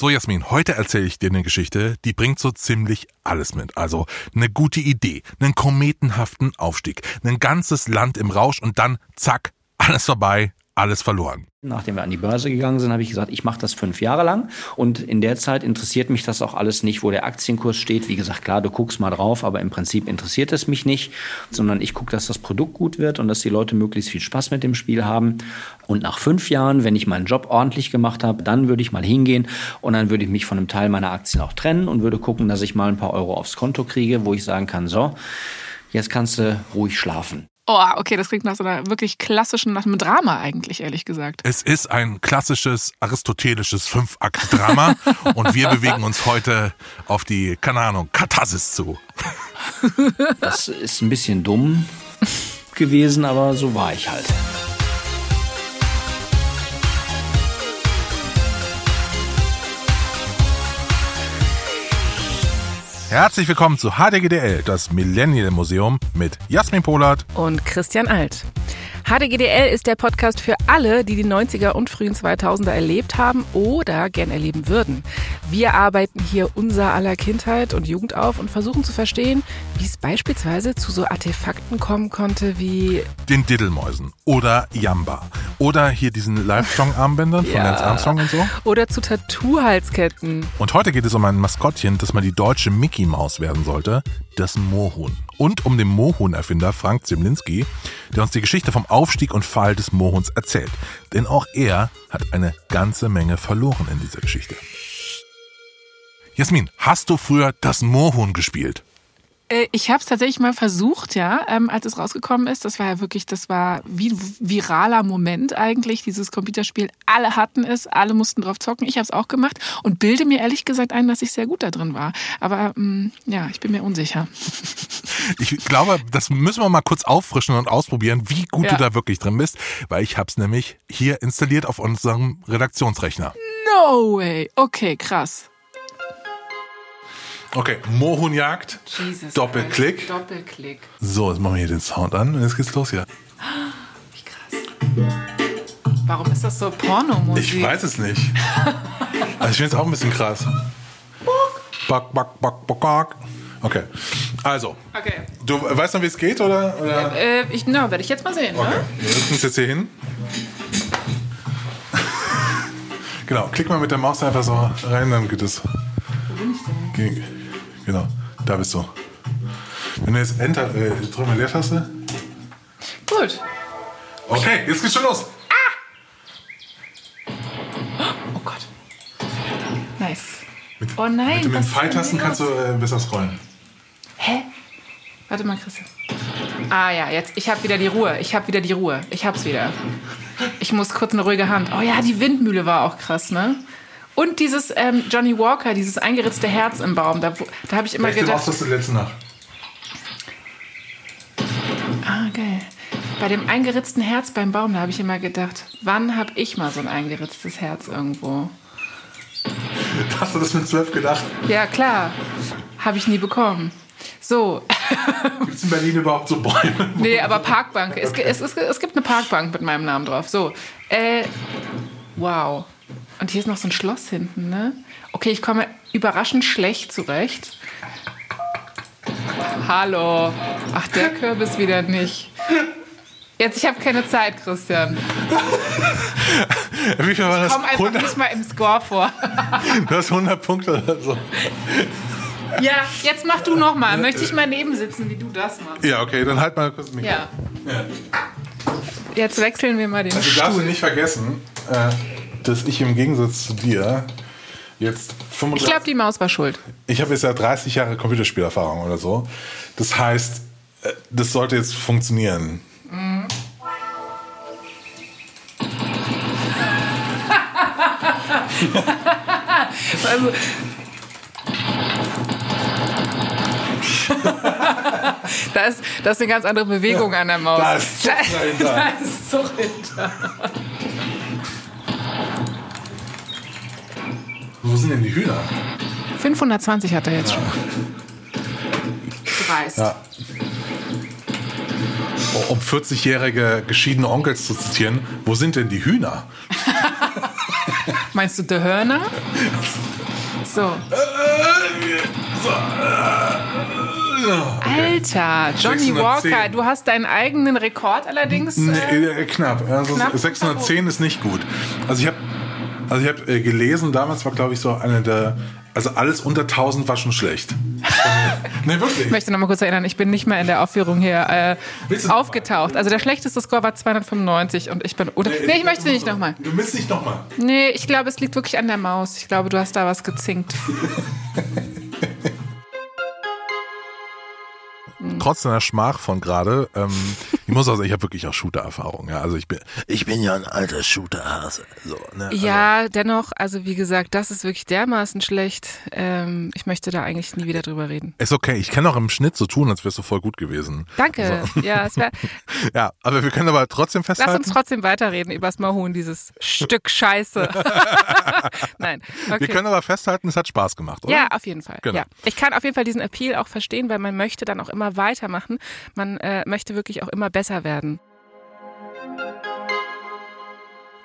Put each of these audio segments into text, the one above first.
So, Jasmin, heute erzähle ich dir eine Geschichte, die bringt so ziemlich alles mit. Also eine gute Idee, einen kometenhaften Aufstieg, ein ganzes Land im Rausch und dann zack, alles vorbei, alles verloren. Nachdem wir an die Börse gegangen sind, habe ich gesagt, ich mache das fünf Jahre lang und in der Zeit interessiert mich das auch alles nicht, wo der Aktienkurs steht. Wie gesagt, klar, du guckst mal drauf, aber im Prinzip interessiert es mich nicht, sondern ich gucke, dass das Produkt gut wird und dass die Leute möglichst viel Spaß mit dem Spiel haben. Und nach fünf Jahren, wenn ich meinen Job ordentlich gemacht habe, dann würde ich mal hingehen und dann würde ich mich von einem Teil meiner Aktien auch trennen und würde gucken, dass ich mal ein paar Euro aufs Konto kriege, wo ich sagen kann, so, jetzt kannst du ruhig schlafen. Oh, okay, das klingt nach so einer wirklich klassischen, nach einem Drama eigentlich, ehrlich gesagt. Es ist ein klassisches aristotelisches Fünf-Akt-Drama und wir bewegen uns heute auf die, keine Ahnung, Katharsis zu. Das ist ein bisschen dumm gewesen, aber so war ich halt. Herzlich willkommen zu HDGDL, das Millennial Museum mit Jasmin Polat und Christian Alt. HDGDL ist der Podcast für alle, die die 90er und frühen 2000er erlebt haben oder gern erleben würden. Wir arbeiten hier unser aller Kindheit und Jugend auf und versuchen zu verstehen, wie es beispielsweise zu so Artefakten kommen konnte wie den Diddelmäusen oder Jamba oder hier diesen Livestrong-Armbändern von ja. Lance Armstrong und so. Oder zu Tattoo-Halsketten. Und heute geht es um ein Maskottchen, das mal die deutsche Mickey Maus werden sollte, das Moorhuhn. Und um den Moorhuhn-Erfinder Frank Zimlinski, der uns die Geschichte vom Aufstieg und Fall des Moorhuhns erzählt. Denn auch er hat eine ganze Menge verloren in dieser Geschichte. Jasmin, hast du früher das Moorhuhn gespielt? Äh, ich habe es tatsächlich mal versucht, ja, ähm, als es rausgekommen ist. Das war ja wirklich, das war wie ein viraler Moment eigentlich, dieses Computerspiel. Alle hatten es, alle mussten drauf zocken. Ich habe es auch gemacht und bilde mir ehrlich gesagt ein, dass ich sehr gut da drin war. Aber ähm, ja, ich bin mir unsicher. Ich glaube, das müssen wir mal kurz auffrischen und ausprobieren, wie gut ja. du da wirklich drin bist, weil ich habe es nämlich hier installiert auf unserem Redaktionsrechner. No way. Okay, krass. Okay, Mohunjagd. Jesus Doppelklick. Christ. Doppelklick. So, jetzt machen wir hier den Sound an und jetzt geht's los hier. Wie krass. Warum ist das so Pornomusik? Ich weiß es nicht. also ich finde es auch ein bisschen krass. Back, back, back, back, back. Okay. Also. Okay. Du weißt noch, wie es geht, oder? oder? Äh, ich, na, werde ich jetzt mal sehen. Okay. Ne? Wir setzen uns jetzt hier hin. genau, klick mal mit der Maus einfach so rein, dann geht es. Wo bin ich denn? Genau, da bist du. Wenn du jetzt Enter, äh, drück mal Leertaste. Gut. Okay, jetzt geht's schon los. Ah! Oh Gott. Nice. Mit, oh nein. Mit den Pfeiltasten kannst du äh, besser scrollen. Hä? Warte mal, Christian. Ah ja, jetzt. Ich habe wieder die Ruhe. Ich habe wieder die Ruhe. Ich hab's wieder. Ich muss kurz eine ruhige Hand. Oh ja, die Windmühle war auch krass, ne? Und dieses ähm, Johnny Walker, dieses eingeritzte Herz im Baum. Da, da habe ich immer Welche gedacht. Was hast du letzte Nacht? Ah, geil. Bei dem eingeritzten Herz beim Baum, da habe ich immer gedacht, wann habe ich mal so ein eingeritztes Herz irgendwo? Hast du das mit zwölf gedacht? Ja, klar. Habe ich nie bekommen. So. Gibt es in Berlin überhaupt so Bäume? Nee, aber Parkbank. Es, es, es, es gibt eine Parkbank mit meinem Namen drauf. So. Äh, wow. Und hier ist noch so ein Schloss hinten, ne? Okay, ich komme überraschend schlecht zurecht. Hallo. Ach, der Kürbis wieder nicht. Jetzt, ich habe keine Zeit, Christian. Wie viel war das? Ich komme einfach 100? nicht mal im Score vor. du hast 100 Punkte oder so. Ja, jetzt mach du noch mal. Möchte ich mal neben sitzen, wie du das machst. Ja, okay, dann halt mal kurz mich. Ja. ja. Jetzt wechseln wir mal den also, Stuhl. Du darfst nicht vergessen, äh, dass ich im Gegensatz zu dir jetzt 35... Ich glaube, die Maus war schuld. Ich habe jetzt ja 30 Jahre Computerspielerfahrung oder so. Das heißt, äh, das sollte jetzt funktionieren. Mhm. also, da, ist, da ist eine ganz andere Bewegung an der Maus. Da ist Zug dahinter. Da ist Zug hinter. Wo sind denn die Hühner? 520 hat er jetzt schon. Dreist. Ja. Um 40-jährige geschiedene Onkels zu zitieren, wo sind denn die Hühner? Meinst du The Hörner? So. Alter, Johnny 610. Walker, du hast deinen eigenen Rekord allerdings. Nee, Äh, äh, knapp. Also knapp 610 ist nicht gut. Also ich habe also ich habe äh, gelesen, damals war glaube ich so eine der also alles unter 1000 war schon schlecht. nee, wirklich. ich möchte noch mal kurz erinnern, ich bin nicht mehr in der Aufführung hier äh, aufgetaucht. Also der schlechteste Score war 295 und ich bin. Oder, nee, ich möchte nicht nochmal. Du willst nicht nochmal. Nee, ich glaube, es liegt wirklich an der Maus. Ich glaube, du hast da was gezinkt. Trotz deiner Schmach von gerade, ähm, ich muss auch sagen, ich habe wirklich auch Shooter-Erfahrung. Ja, also ich bin, ich bin ja ein alter Shooter-Hase. So, ne? also, Ja, dennoch, also wie gesagt, das ist wirklich dermaßen schlecht. Ähm, ich möchte da eigentlich nie wieder drüber reden. Ist okay. Ich kann auch im Schnitt so tun, als wärst du voll gut gewesen. Danke. Ja, es wär, Ja, aber wir können aber trotzdem lass festhalten. uns trotzdem weiterreden über das Mahun, dieses Stück Scheiße. Nein. Okay. Wir können aber festhalten, es hat Spaß gemacht, oder? Ja, auf jeden Fall. Genau. Ja. Ich kann auf jeden Fall diesen Appeal auch verstehen, weil man möchte dann auch immer weitermachen. Man äh, möchte wirklich auch immer besser werden.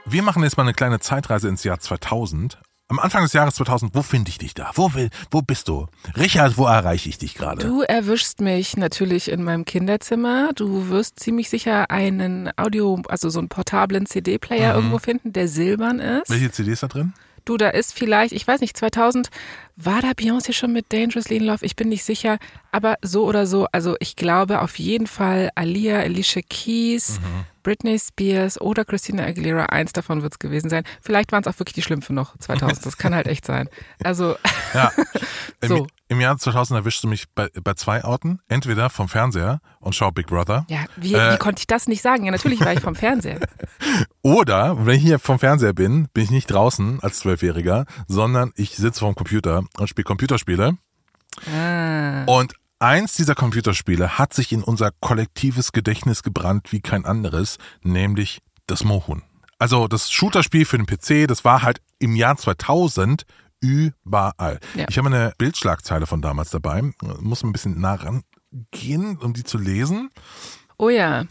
Wir machen jetzt mal eine kleine Zeitreise ins Jahr 2000. Am Anfang des Jahres 2000, wo finde ich dich da? Wo, will, wo bist du? Richard, wo erreiche ich dich gerade? Du erwischst mich natürlich in meinem Kinderzimmer. Du wirst ziemlich sicher einen Audio, also so einen portablen CD-Player irgendwo finden, der silbern ist. Welche CD ist da drin? Du, da ist vielleicht, ich weiß nicht, 2000, war da Beyoncé schon mit Dangerously in Love? Ich bin nicht sicher, aber so oder so, also ich glaube auf jeden Fall Alia, Alicia Keys, Britney Spears oder Christina Aguilera, eins davon wird's gewesen sein. Vielleicht waren es auch wirklich die Schlümpfe noch 2000, das kann halt echt sein. Also, Ja. Im, So. Im Jahr 2000 erwischst du mich bei, bei zwei Orten. Entweder vom Fernseher und schau Big Brother. ja, wie, Äh. wie konnte ich das nicht sagen? Ja, natürlich war ich vom Fernseher. Oder, wenn ich hier vom Fernseher bin, bin ich nicht draußen als Zwölfjähriger, sondern ich sitze vorm Computer und spiele Computerspiele. Ah. Und eins dieser Computerspiele hat sich in unser kollektives Gedächtnis gebrannt wie kein anderes, nämlich das Mohun. Also das Shooterspiel für den PC, das war halt im Jahr 2000 überall. Ja. Ich habe eine Bildschlagzeile von damals dabei, muss ein bisschen nah rangehen, um die zu lesen. Oh ja.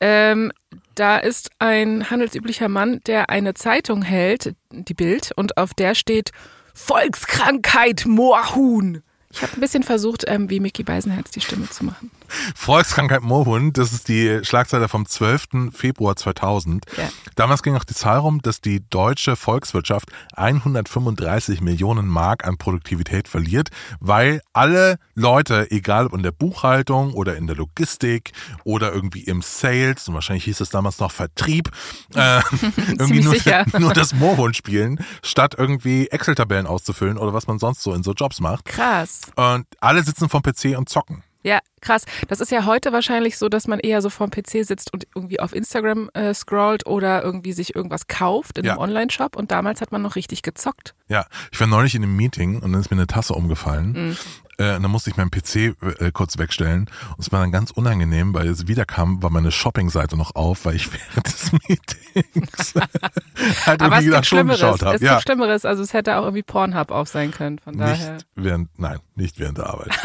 Ähm, da ist ein handelsüblicher Mann, der eine Zeitung hält, die Bild, und auf der steht Volkskrankheit Moorhuhn. Ich habe ein bisschen versucht, ähm, wie Mickey Beisenherz die Stimme zu machen. Volkskrankheit Mohun, das ist die Schlagzeile vom 12. Februar 2000. Ja. Damals ging auch die Zahl rum, dass die deutsche Volkswirtschaft 135 Millionen Mark an Produktivität verliert, weil alle Leute, egal ob in der Buchhaltung oder in der Logistik oder irgendwie im Sales, und wahrscheinlich hieß es damals noch Vertrieb, äh, irgendwie nur, sicher. nur das Mohun spielen, statt irgendwie Excel-Tabellen auszufüllen oder was man sonst so in so Jobs macht. Krass. Und alle sitzen vom PC und zocken. Ja, krass. Das ist ja heute wahrscheinlich so, dass man eher so vorm PC sitzt und irgendwie auf Instagram äh, scrollt oder irgendwie sich irgendwas kauft in Ja. einem Online-Shop. Und damals hat man noch richtig gezockt. Ja, ich war neulich in einem Meeting und dann ist mir eine Tasse umgefallen. Mhm. Äh, und dann musste ich meinen PC äh, kurz wegstellen. Und es war dann ganz unangenehm, weil es wiederkam, war meine Shopping-Seite noch auf, weil ich während des Meetings halt Aber irgendwie Stunden Schlimmeres. geschaut habe. Es Ja, gibt Schlimmeres. Also es hätte auch irgendwie Pornhub auf sein können. Von daher. nicht während, nein, nicht während der Arbeit.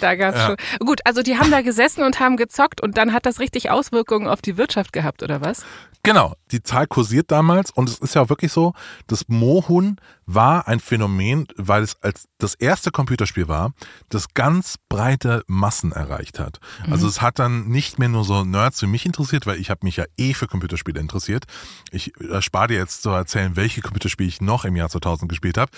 Da gab's Ja. schon. Gut, also die haben da gesessen und haben gezockt und dann hat das richtig Auswirkungen auf die Wirtschaft gehabt, oder was? Genau, die Zahl kursiert damals und es ist ja auch wirklich so, das Mohun war ein Phänomen, weil es als das erste Computerspiel war, das ganz breite Massen erreicht hat. Also es hat dann nicht mehr nur so Nerds wie mich interessiert, weil ich habe mich ja eh für Computerspiele interessiert. Ich erspare dir jetzt zu erzählen, welche Computerspiele ich noch im Jahr 2000 gespielt habe.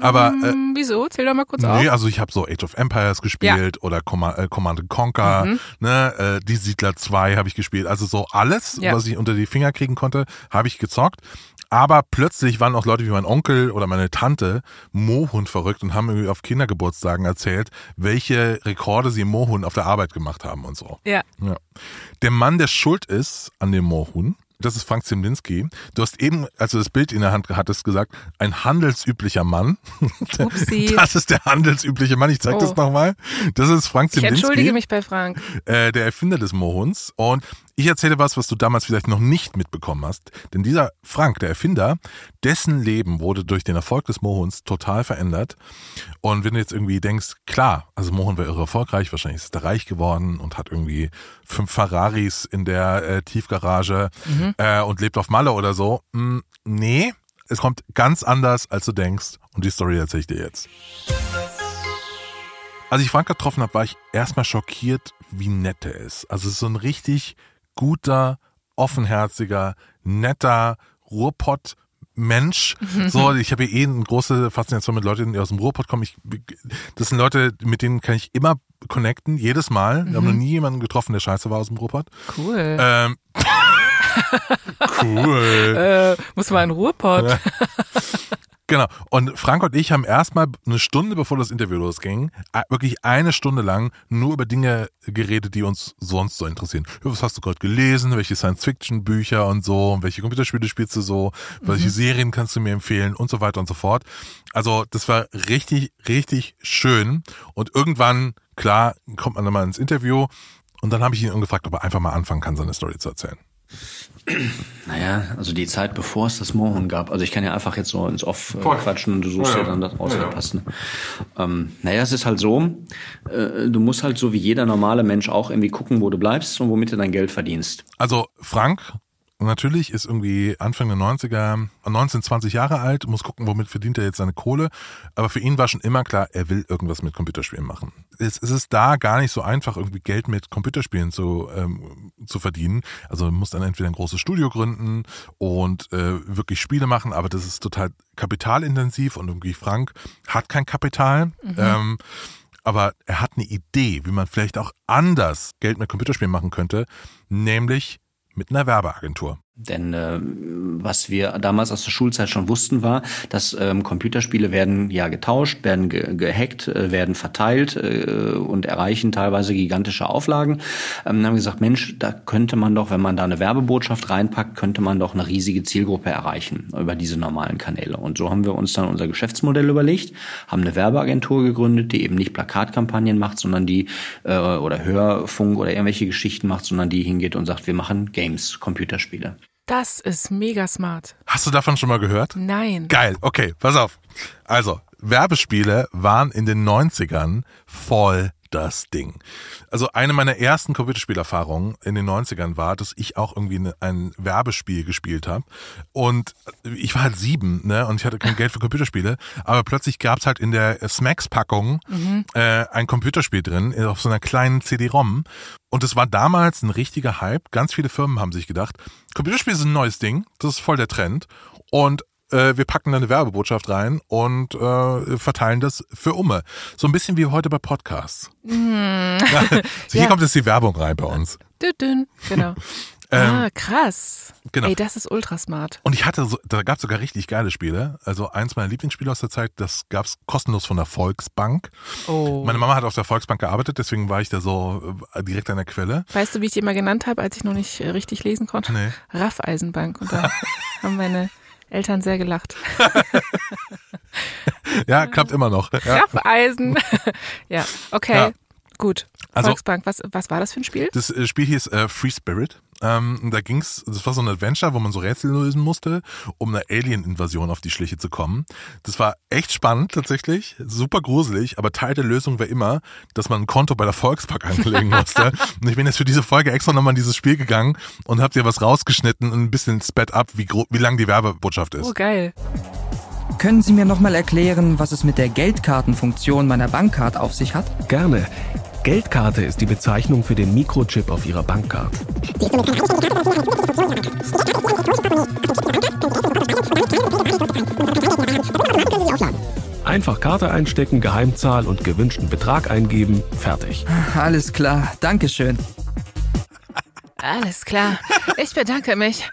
Aber äh, Hm, wieso? Zähl doch mal kurz auf. Nee, also ich habe so Age of Empires gespielt oder Command, äh, Command and Conquer, Mhm. ne, äh, die Siedler 2 habe ich gespielt. Also so alles, Ja. was ich unter die Finger kriegen konnte, habe ich gezockt. Aber plötzlich waren auch Leute wie mein Onkel oder meine Tante Mohun verrückt und haben irgendwie auf Kindergeburtstagen erzählt, welche Rekorde sie im Mohun auf der Arbeit gemacht haben und so. Ja. Ja. Der Mann, der schuld ist an dem Mohun, das ist Frank Zemlinski. Du hast eben, als du das Bild in der Hand hattest, gesagt, ein handelsüblicher Mann. Upsi. Das ist der handelsübliche Mann. Ich zeig Oh. das nochmal. Das ist Frank Ich entschuldige mich bei Frank. äh, der Erfinder des Mohuns. Und ich erzähle was, was du damals vielleicht noch nicht mitbekommen hast. Denn dieser Frank, der Erfinder, dessen Leben wurde durch den Erfolg des Mohuns total verändert. Und wenn du jetzt irgendwie denkst, klar, also Mohun war irre erfolgreich, wahrscheinlich ist er reich geworden und hat irgendwie fünf Ferraris in der äh, Tiefgarage äh, und lebt auf Malle oder so. Mm, nee, es kommt ganz anders, als du denkst. Und die Story erzähle ich dir jetzt. Als ich Frank getroffen habe, war ich erstmal schockiert, wie nett er ist. Also es ist so ein richtig guter, offenherziger, netter Ruhrpott Mensch. So, ich habe eh eine große Faszination mit Leuten, die aus dem Ruhrpott kommen. Ich, das sind Leute, mit denen kann ich immer connecten, jedes Mal. Wir haben noch nie jemanden getroffen, der scheiße war aus dem Ruhrpott. Cool. Ähm, cool. Äh, muss mal in Ruhrpott. Genau. Und Frank und ich haben erstmal eine Stunde, bevor das Interview losging, wirklich eine Stunde lang nur über Dinge geredet, die uns sonst so interessieren. Was hast du gerade gelesen? Welche Science-Fiction-Bücher und so? Welche Computerspiele spielst du so? Welche Serien kannst du mir empfehlen? Und so weiter und so fort. Also, das war richtig, richtig schön. Und irgendwann, klar, kommt man dann mal ins Interview. Und dann habe ich ihn gefragt, ob er einfach mal anfangen kann, seine Story zu erzählen. Naja, also die Zeit, bevor es das Mohun gab. Also ich kann ja einfach jetzt so ins Off äh, Voll. quatschen und du suchst Ja, ja, dann das aus, ja. passt. Ne? Ähm, naja, es ist halt so, äh, du musst halt so wie jeder normale Mensch auch irgendwie gucken, wo du bleibst und womit du dein Geld verdienst. Also Frank natürlich ist irgendwie Anfang der 90er, 19, 20 Jahre alt, muss gucken, womit verdient er jetzt seine Kohle. Aber für ihn war schon immer klar, er will irgendwas mit Computerspielen machen. Es, es ist da gar nicht so einfach, irgendwie Geld mit Computerspielen zu, ähm, zu verdienen. Also man muss dann entweder ein großes Studio gründen und äh, wirklich Spiele machen, aber das ist total kapitalintensiv und irgendwie Frank hat kein Kapital. Ähm, aber er hat eine Idee, wie man vielleicht auch anders Geld mit Computerspielen machen könnte, nämlich mit einer Werbeagentur. Denn äh, was wir damals aus der Schulzeit schon wussten, war, dass ähm, Computerspiele werden ja getauscht, werden ge gehackt, äh, werden verteilt äh, und erreichen teilweise gigantische Auflagen. Ähm, haben wir gesagt, Mensch, da könnte man doch, wenn man da eine Werbebotschaft reinpackt, könnte man doch eine riesige Zielgruppe erreichen über diese normalen Kanäle. Und so haben wir uns dann unser Geschäftsmodell überlegt, haben eine Werbeagentur gegründet, die eben nicht Plakatkampagnen macht, sondern die äh, oder Hörfunk oder irgendwelche Geschichten macht, sondern die hingeht und sagt, wir machen Games, Computerspiele. Das ist mega smart. Hast du davon schon mal gehört? Nein. Geil, okay, pass auf. Also, Werbespiele waren in den 90ern voll das Ding. Also eine meiner ersten Computerspielerfahrungen in den 90ern war, dass ich auch irgendwie ne, ein Werbespiel gespielt habe. Und ich war halt sieben, ne? Und ich hatte kein Geld für Computerspiele. Aber plötzlich gab's halt in der Smacks-Packung äh, ein Computerspiel drin, äh, auf so einer kleinen CD-ROM. Und es war damals ein richtiger Hype. Ganz viele Firmen haben sich gedacht, Computerspiele sind ein neues Ding, das ist voll der Trend. Und äh, wir packen da eine Werbebotschaft rein und äh, verteilen das für Umme. So ein bisschen wie heute bei Podcasts. Ja, so hier Ja. kommt jetzt die Werbung rein bei uns. Dünn, dünn. Genau. ah, krass. genau. Ey, das ist ultra smart. Und ich hatte, so, da gab es sogar richtig geile Spiele. Also eins meiner Lieblingsspiele aus der Zeit, das gab es kostenlos von der Volksbank. Oh. Meine Mama hat auf der Volksbank gearbeitet, deswegen war ich da so äh, direkt an der Quelle. Weißt du, wie ich die immer genannt habe, als ich noch nicht äh, richtig lesen konnte? Nee. Raffeisenbank. Und da haben meine Eltern sehr gelacht. Ja, klappt immer noch. Ja. Raffeisen. ja, okay. Ja. Gut. Also- Volksbank, was, was war das für ein Spiel? Das äh, Spiel hieß äh, Free Spirit. Ähm, da ging's, das war so ein Adventure, wo man so Rätsel lösen musste, um einer Alien-Invasion auf die Schliche zu kommen. Das war echt spannend tatsächlich, super gruselig, aber Teil der Lösung war immer, dass man ein Konto bei der Volksbank anlegen musste. und ich bin jetzt für diese Folge extra nochmal in dieses Spiel gegangen und hab dir was rausgeschnitten und ein bisschen sped up, wie, wie lang die Werbebotschaft ist. Oh, geil. Können Sie mir nochmal erklären, was es mit der Geldkartenfunktion meiner Bankkarte auf sich hat? Gerne. Geldkarte ist die Bezeichnung für den Mikrochip auf Ihrer Bankkarte. Einfach Karte einstecken, Geheimzahl und gewünschten Betrag eingeben, fertig. Alles klar, Dankeschön. Alles klar. Ich bedanke mich.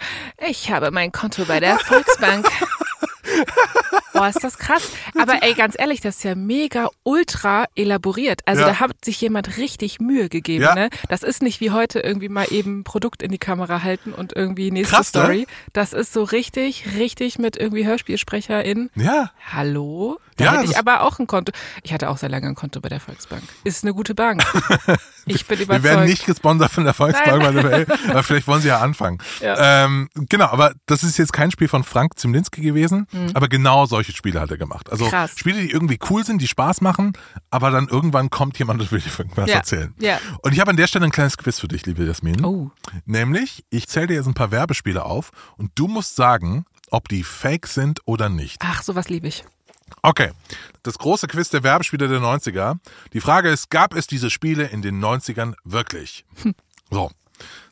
Ich habe mein Konto bei der Volksbank. Boah, ist das krass. Aber ey, ganz ehrlich, das ist ja mega ultra elaboriert. Also Ja. da hat sich jemand richtig Mühe gegeben, Ja. ne? Das ist nicht wie heute irgendwie mal eben ein Produkt in die Kamera halten und irgendwie nächste Krass, ne? Story. Das ist so richtig, richtig mit irgendwie HörspielsprecherInnen. Ja, Hallo? Da Ja, hätte ich aber auch ein Konto. Ich hatte auch sehr lange ein Konto bei der Volksbank. Ist eine gute Bank. Ich bin wir überzeugt. werden nicht gesponsert von der Volksbank, the way, aber vielleicht wollen sie ja anfangen. Ja. Ähm, genau, aber das ist jetzt kein Spiel von Frank Zimlinski gewesen, aber genau solche Spiele hat er gemacht. Also. Krass. Spiele, die irgendwie cool sind, die Spaß machen, aber dann irgendwann kommt jemand und will dir irgendwas Ja. erzählen. Ja. Und ich habe an der Stelle ein kleines Quiz für dich, liebe Jasmin. Oh. Nämlich, ich zähle dir jetzt ein paar Werbespiele auf und du musst sagen, ob die fake sind oder nicht. Ach, sowas liebe ich. Okay, das große Quiz der Werbespiele der 90er. Die Frage ist, gab es diese Spiele in den 90ern wirklich? So,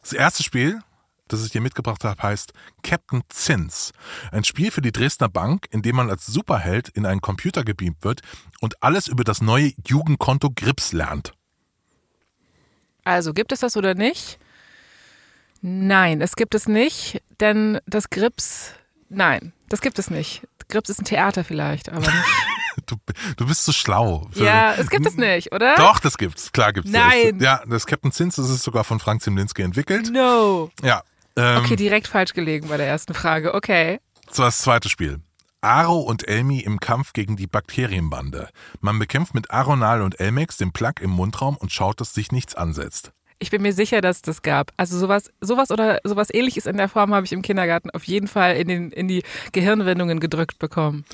das erste Spiel, das ich dir mitgebracht habe, heißt Captain Zins. Ein Spiel für die Dresdner Bank, in dem man als Superheld in einen Computer gebeamt wird und alles über das neue Jugendkonto Grips lernt. Also gibt es das oder nicht? Nein, es gibt es nicht, denn das Grips, nein, das gibt es nicht. Grips ist ein Theater vielleicht, aber nicht. Du, du bist so schlau. Ja, es gibt es nicht, oder? Doch, das gibt's. Klar gibt's Nein. das. Ja, das Captain Zins, das ist sogar von Frank Zimlinski entwickelt. No. Ja. Ähm, Okay, direkt falsch gelegen bei der ersten Frage. Okay. So, das zweite Spiel. Aro und Elmi im Kampf gegen die Bakterienbande. Man bekämpft mit Aronal und Elmex den Plug im Mundraum und schaut, dass sich nichts ansetzt. Ich bin mir sicher, dass es das gab. Also sowas, sowas oder sowas ähnliches in der Form habe ich im Kindergarten auf jeden Fall in, den, in die Gehirnwindungen gedrückt bekommen.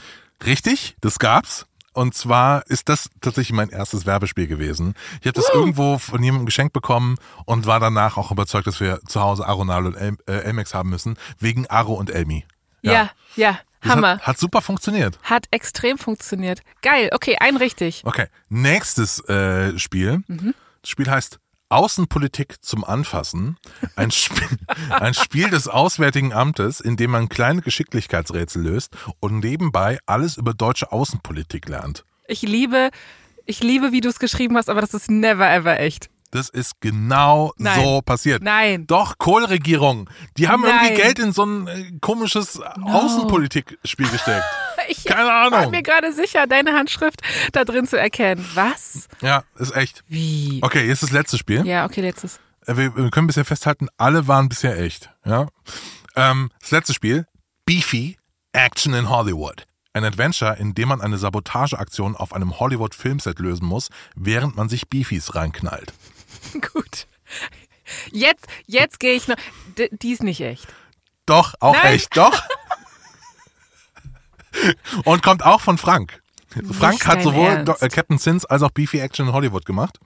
Richtig, das gab's. Und zwar ist das tatsächlich mein erstes Werbespiel gewesen. Ich habe das irgendwo von jemandem geschenkt bekommen und war danach auch überzeugt, dass wir zu Hause Aronal und El äh, Elmex haben müssen, wegen Aro und Elmi. Ja, ja, Das Hammer. Hat, hat super funktioniert. Hat extrem funktioniert. Geil, okay, ein richtig. Okay, nächstes äh, Spiel. Das Spiel heißt Außenpolitik zum Anfassen. Ein Spiel, ein Spiel des Auswärtigen Amtes, in dem man kleine Geschicklichkeitsrätsel löst und nebenbei alles über deutsche Außenpolitik lernt. Ich liebe, ich liebe, wie du es geschrieben hast, aber das ist never ever echt. Das ist genau Nein. so passiert. Nein. Doch, Kohlregierung. Die haben Nein. irgendwie Geld in so ein äh, komisches Außenpolitikspiel gesteckt. Ich Keine war Ahnung. mir gerade sicher, deine Handschrift da drin zu erkennen. Was? Ja, ist echt. Wie? Okay, jetzt das letzte Spiel. Ja, okay, letztes. Äh, wir, wir können bisher festhalten, alle waren bisher echt. Ja? Ähm, das letzte Spiel, Beefy, Action in Hollywood. Ein Adventure, in dem man eine Sabotageaktion auf einem Hollywood-Filmset lösen muss, während man sich Beefies reinknallt. Gut. Jetzt, jetzt gehe ich noch. D die ist nicht echt. Doch, auch Nein. echt, doch. Und kommt auch von Frank. Frank Nicht hat dein sowohl Ernst. Äh, Captain Sins als auch Beefy Action in Hollywood gemacht.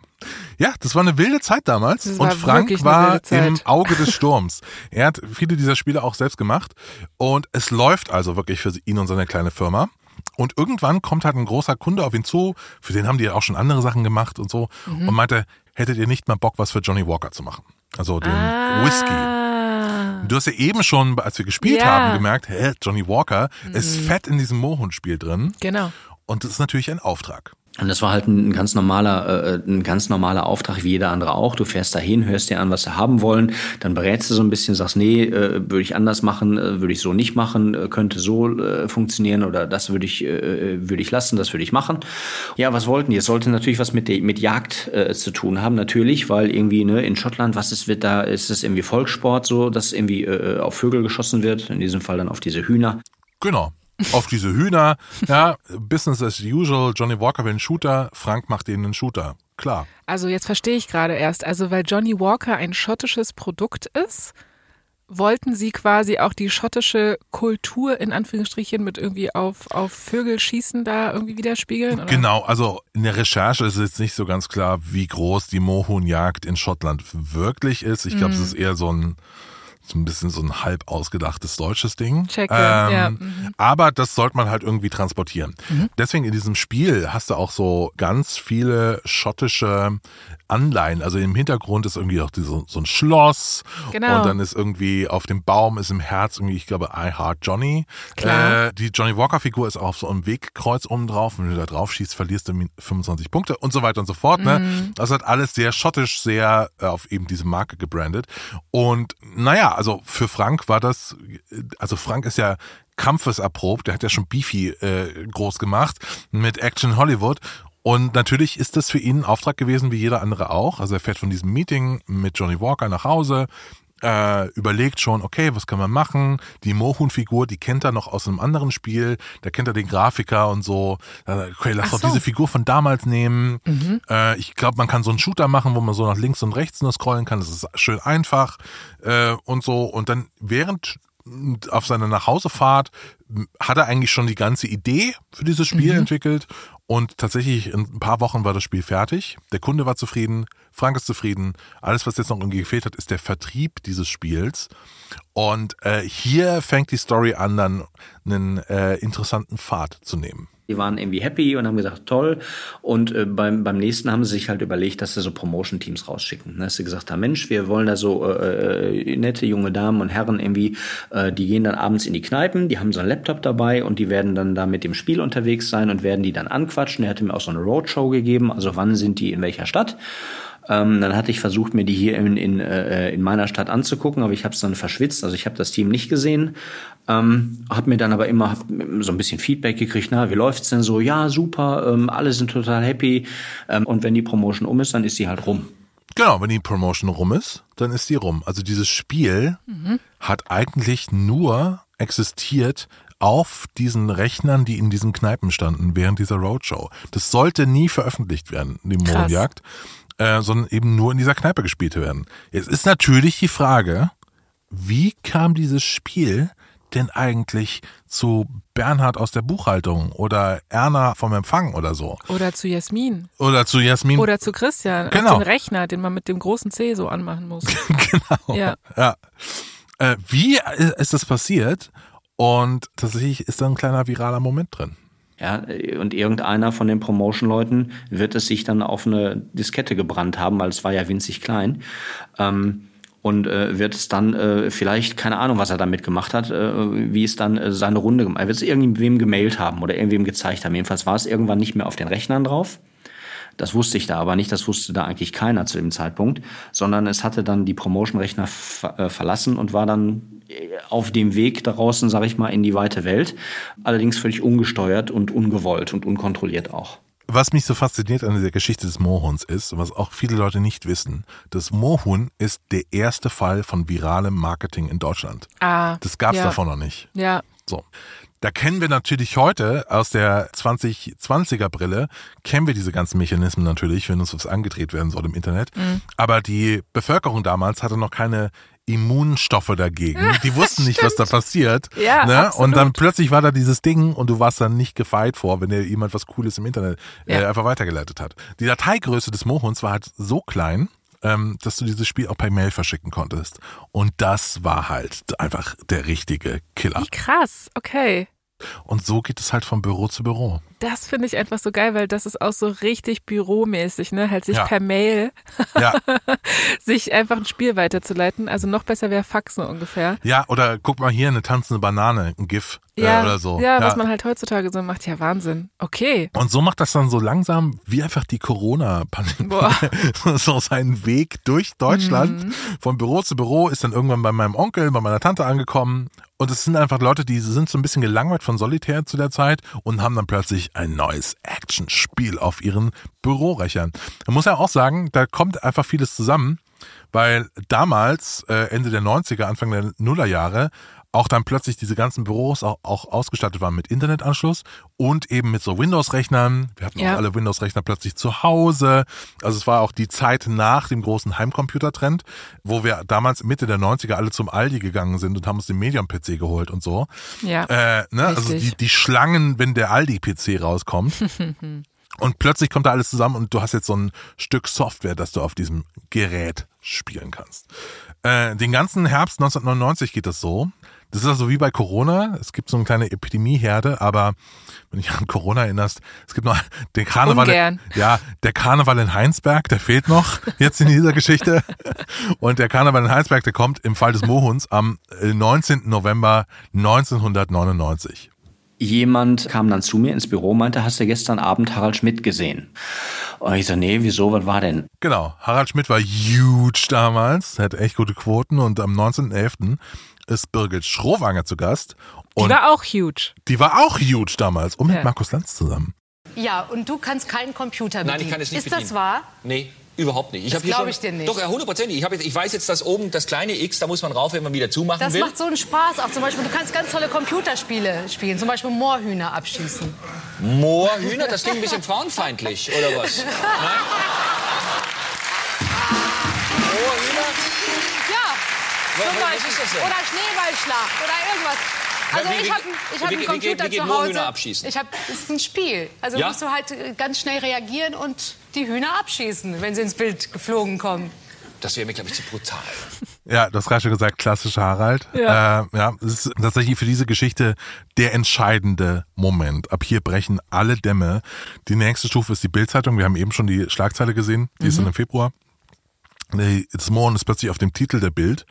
Ja, das war eine wilde Zeit damals. Das und war Frank war im Auge des Sturms. er hat viele dieser Spiele auch selbst gemacht. Und es läuft also wirklich für ihn und seine kleine Firma. Und irgendwann kommt halt ein großer Kunde auf ihn zu, für den haben die ja auch schon andere Sachen gemacht und so, Mhm. und meinte, hättet ihr nicht mal Bock, was für Johnny Walker zu machen? Also den Whisky. Ah. Du hast ja eben schon, als wir gespielt Ja. haben, gemerkt, hä, Johnny Walker ist fett in diesem Mohun-Spiel drin. Genau. Und das ist natürlich ein Auftrag. Und das war halt ein ganz normaler, äh, ein ganz normaler Auftrag, wie jeder andere auch. Du fährst dahin, hörst dir an, was sie haben wollen, dann berätst du so ein bisschen, sagst, nee, äh, würde ich anders machen, äh, würde ich so nicht machen, äh, könnte so äh, funktionieren oder das würde ich, äh, würde ich lassen, das würde ich machen. Ja, was wollten die? Es sollte natürlich was mit, mit Jagd äh, zu tun haben, natürlich, weil irgendwie ne, in Schottland, was ist, wird da, ist es irgendwie Volkssport so, dass irgendwie äh, auf Vögel geschossen wird, in diesem Fall dann auf diese Hühner. Genau. Auf diese Hühner, ja, Business as usual, Johnny Walker will einen Shooter, Frank macht denen einen Shooter. Klar. Also jetzt verstehe ich gerade erst. Also weil Johnny Walker ein schottisches Produkt ist, wollten sie quasi auch die schottische Kultur in Anführungsstrichen mit irgendwie auf, auf Vögel schießen da irgendwie widerspiegeln? Oder? Genau, also in der Recherche ist jetzt nicht so ganz klar, wie groß die Mohunjagd in Schottland wirklich ist. Ich glaube, es ist eher so ein so ein bisschen so ein halb ausgedachtes deutsches Ding. Ähm, Checke, ja, mhm. Aber das sollte man halt irgendwie transportieren. Deswegen in diesem Spiel hast du auch so ganz viele schottische Anleihen. Also im Hintergrund ist irgendwie auch diese, so ein Schloss. Genau. Und dann ist irgendwie auf dem Baum ist im Herz irgendwie, ich glaube, I Heart Johnny. Klar. Äh, die Johnny Walker Figur ist auch auf so einem Wegkreuz oben drauf. Wenn du da drauf schießt, verlierst du 25 Punkte und so weiter und so fort. Ne? Das hat alles sehr schottisch, sehr äh, auf eben diese Marke gebrandet. Und naja, also für Frank war das, also Frank ist ja kampfeserprobt, der hat ja schon Beefy äh, groß gemacht mit Action Hollywood. Und natürlich ist das für ihn ein Auftrag gewesen, wie jeder andere auch. Also er fährt von diesem Meeting mit Johnny Walker nach Hause, äh, überlegt schon, okay, was kann man machen? Die Mohun-Figur, die kennt er noch aus einem anderen Spiel, da kennt er den Grafiker und so. Okay, lass doch so. Mhm. diese Figur von damals nehmen. Äh, ich glaube, man kann so einen Shooter machen, wo man so nach links und rechts nur scrollen kann. Das ist schön einfach äh, und so. Und dann während auf seiner Nachhausefahrt hat er eigentlich schon die ganze Idee für dieses Spiel entwickelt und tatsächlich in ein paar Wochen war das Spiel fertig. Der Kunde war zufrieden, Frank ist zufrieden. Alles, was jetzt noch irgendwie gefehlt hat, ist der Vertrieb dieses Spiels. Und äh, hier fängt die Story an, dann einen äh, interessanten Pfad zu nehmen. Die waren irgendwie happy und haben gesagt, toll. Und äh, beim, beim nächsten haben sie sich halt überlegt, dass sie so Promotion-Teams rausschicken. Dass sie gesagt haben, Mensch, wir wollen da so äh, äh, nette junge Damen und Herren irgendwie, äh, die gehen dann abends in die Kneipen, die haben so einen Laptop dabei und die werden dann da mit dem Spiel unterwegs sein und werden die dann anquatschen. Er hatte mir auch so eine Roadshow gegeben, also wann sind die in welcher Stadt. Ähm, dann hatte ich versucht, mir die hier in, in, äh, in meiner Stadt anzugucken, aber ich habe es dann verschwitzt. Also ich habe das Team nicht gesehen. Ähm, habe mir dann aber immer so ein bisschen Feedback gekriegt. Na, wie läuft's denn so? Ja, super. Ähm, alle sind total happy. Ähm, und wenn die Promotion um ist, dann ist sie halt rum. Genau, wenn die Promotion rum ist, dann ist die rum. Also dieses Spiel mhm. hat eigentlich nur existiert auf diesen Rechnern, die in diesen Kneipen standen während dieser Roadshow. Das sollte nie veröffentlicht werden, die Mohrenjagd äh, sondern eben nur in dieser Kneipe gespielt werden. Jetzt ist natürlich die Frage, wie kam dieses Spiel denn eigentlich zu Bernhard aus der Buchhaltung oder Erna vom Empfang oder so? Oder zu Jasmin. Oder zu Jasmin. Oder zu Christian. Genau. Auf den Rechner, den man mit dem großen C so anmachen muss. genau. Ja. ja. Äh, wie ist das passiert? Und tatsächlich ist da ein kleiner viraler Moment drin. Ja, und irgendeiner von den Promotion-Leuten wird es sich dann auf eine Diskette gebrannt haben, weil es war ja winzig klein. Ähm, und äh, wird es dann äh, vielleicht, keine Ahnung, was er damit gemacht hat, äh, wie es dann äh, seine Runde gemacht Er wird es irgendwem gemailt haben oder irgendwem gezeigt haben. Jedenfalls war es irgendwann nicht mehr auf den Rechnern drauf. Das wusste ich da aber nicht, das wusste da eigentlich keiner zu dem Zeitpunkt, sondern es hatte dann die Promotion-Rechner äh, verlassen und war dann auf dem Weg da draußen, sag ich mal, in die weite Welt. Allerdings völlig ungesteuert und ungewollt und unkontrolliert auch. Was mich so fasziniert an dieser Geschichte des Moorhuhns ist, was auch viele Leute nicht wissen, das Moorhuhn ist der erste Fall von viralem Marketing in Deutschland. Ah, das gab es ja. davon noch nicht. Ja. So. Da kennen wir natürlich heute aus der 2020er Brille, kennen wir diese ganzen Mechanismen natürlich, wenn uns was angedreht werden soll im Internet. Mhm. Aber die Bevölkerung damals hatte noch keine Immunstoffe dagegen. Die wussten nicht, was da passiert. Ja, ne? Und dann plötzlich war da dieses Ding und du warst dann nicht gefeit vor, wenn dir jemand was Cooles im Internet äh, einfach weitergeleitet hat. Die Dateigröße des Mohuns war halt so klein, ähm, dass du dieses Spiel auch per Mail verschicken konntest. Und das war halt einfach der richtige Killer. Wie krass, okay. Und so geht es halt von Büro zu Büro. Das finde ich einfach so geil, weil das ist auch so richtig büromäßig, ne? Halt sich ja. per Mail ja. sich einfach ein Spiel weiterzuleiten. Also noch besser wäre Faxen ungefähr. Ja, oder guck mal hier eine tanzende Banane, ein GIF äh, ja, oder so. Ja, ja, was man halt heutzutage so macht. Ja, Wahnsinn. Okay. Und so macht das dann so langsam wie einfach die Corona-Pandemie so seinen Weg durch Deutschland. Mhm. Von Büro zu Büro ist dann irgendwann bei meinem Onkel, bei meiner Tante angekommen. Und es sind einfach Leute, die sind so ein bisschen gelangweilt von Solitär zu der Zeit und haben dann plötzlich ein neues Actionspiel auf ihren Bürorechern. Man muss ja auch sagen, da kommt einfach vieles zusammen, weil damals, äh, Ende der 90er, Anfang der Nullerjahre, auch dann plötzlich diese ganzen Büros auch, auch ausgestattet waren mit Internetanschluss und eben mit so Windows-Rechnern. Wir hatten ja. auch alle Windows-Rechner plötzlich zu Hause. Also es war auch die Zeit nach dem großen Heimcomputer-Trend, wo wir damals Mitte der 90er alle zum Aldi gegangen sind und haben uns den Medium-PC geholt und so. Ja. Äh, ne? Also die, die Schlangen, wenn der Aldi-PC rauskommt. Und plötzlich kommt da alles zusammen und du hast jetzt so ein Stück Software, das du auf diesem Gerät spielen kannst. Äh, den ganzen Herbst 1999 geht das so. Das ist also wie bei Corona. Es gibt so eine kleine Epidemieherde, aber wenn ich an Corona erinnerst, es gibt noch den Karneval. Ungern. Ja, der Karneval in Heinsberg, der fehlt noch jetzt in dieser Geschichte. Und der Karneval in Heinsberg, der kommt im Fall des Mohuns am 19. November 1999 jemand kam dann zu mir ins Büro, meinte, hast du gestern Abend Harald Schmidt gesehen? Und ich so, nee, wieso, was war denn? Genau, Harald Schmidt war huge damals, hat echt gute Quoten und am 19.11 ist Birgit Schrowanger zu Gast. die war auch huge. Die war auch huge damals und mit ja. Markus Lanz zusammen. Ja, und du kannst keinen Computer bedienen. Nein, ich kann es nicht Ist bedienen. das wahr? Nee. Überhaupt nicht. Ich das glaube ich dir nicht. Doch, hundertprozentig. Ich, ich weiß jetzt, dass oben das kleine X, da muss man rauf, wenn man wieder zumachen das will. Das macht so einen Spaß. Auch zum Beispiel, du kannst ganz tolle Computerspiele spielen. Zum Beispiel Moorhühner abschießen. Moorhühner? Das klingt ein bisschen frauenfeindlich, oder was? Nein? Moorhühner? Zum Beispiel. Oder Schneeballschlacht oder irgendwas. Also wie, ich habe ich hab einen Computer wie, wie, wie zu Hause. abschießen? Ich hab, es ist ein Spiel. Also ja? musst du halt ganz schnell reagieren und die Hühner abschießen, wenn sie ins Bild geflogen kommen. Das wäre mir, glaube ich, zu brutal. Ja, das gerade schon gesagt, klassischer Harald. Ja. Äh, ja, es ist tatsächlich für diese Geschichte der entscheidende Moment. Ab hier brechen alle Dämme. Die nächste Stufe ist die Bildzeitung. Wir haben eben schon die Schlagzeile gesehen, die ist dann im Februar. Nee, Das Morgen ist plötzlich auf dem Titel der Bild.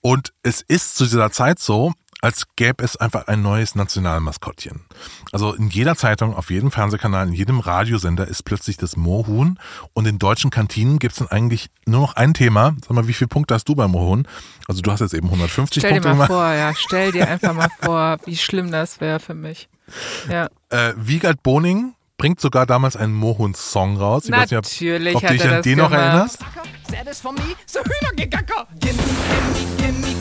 Und es ist zu dieser Zeit so, als gäbe es einfach ein neues Nationalmaskottchen. Also in jeder Zeitung, auf jedem Fernsehkanal, in jedem Radiosender ist plötzlich das Moorhuhn. Und in deutschen Kantinen gibt es dann eigentlich nur noch ein Thema. Sag mal, wie viele Punkte hast du beim Moorhuhn? Also du hast jetzt eben 150 Stell dir Punkte mal gemacht. vor, ja, stell dir einfach mal vor, wie schlimm das wäre für mich. Ja. Äh, Wiegald Boning bringt sogar damals einen Moorhuhn-Song raus. Ich weiß nicht, ob, Natürlich ob du hat dich er an das den noch gemacht. erinnerst. That is for me, so Hühnergegacker. Gimme, gimme, gimme, gimme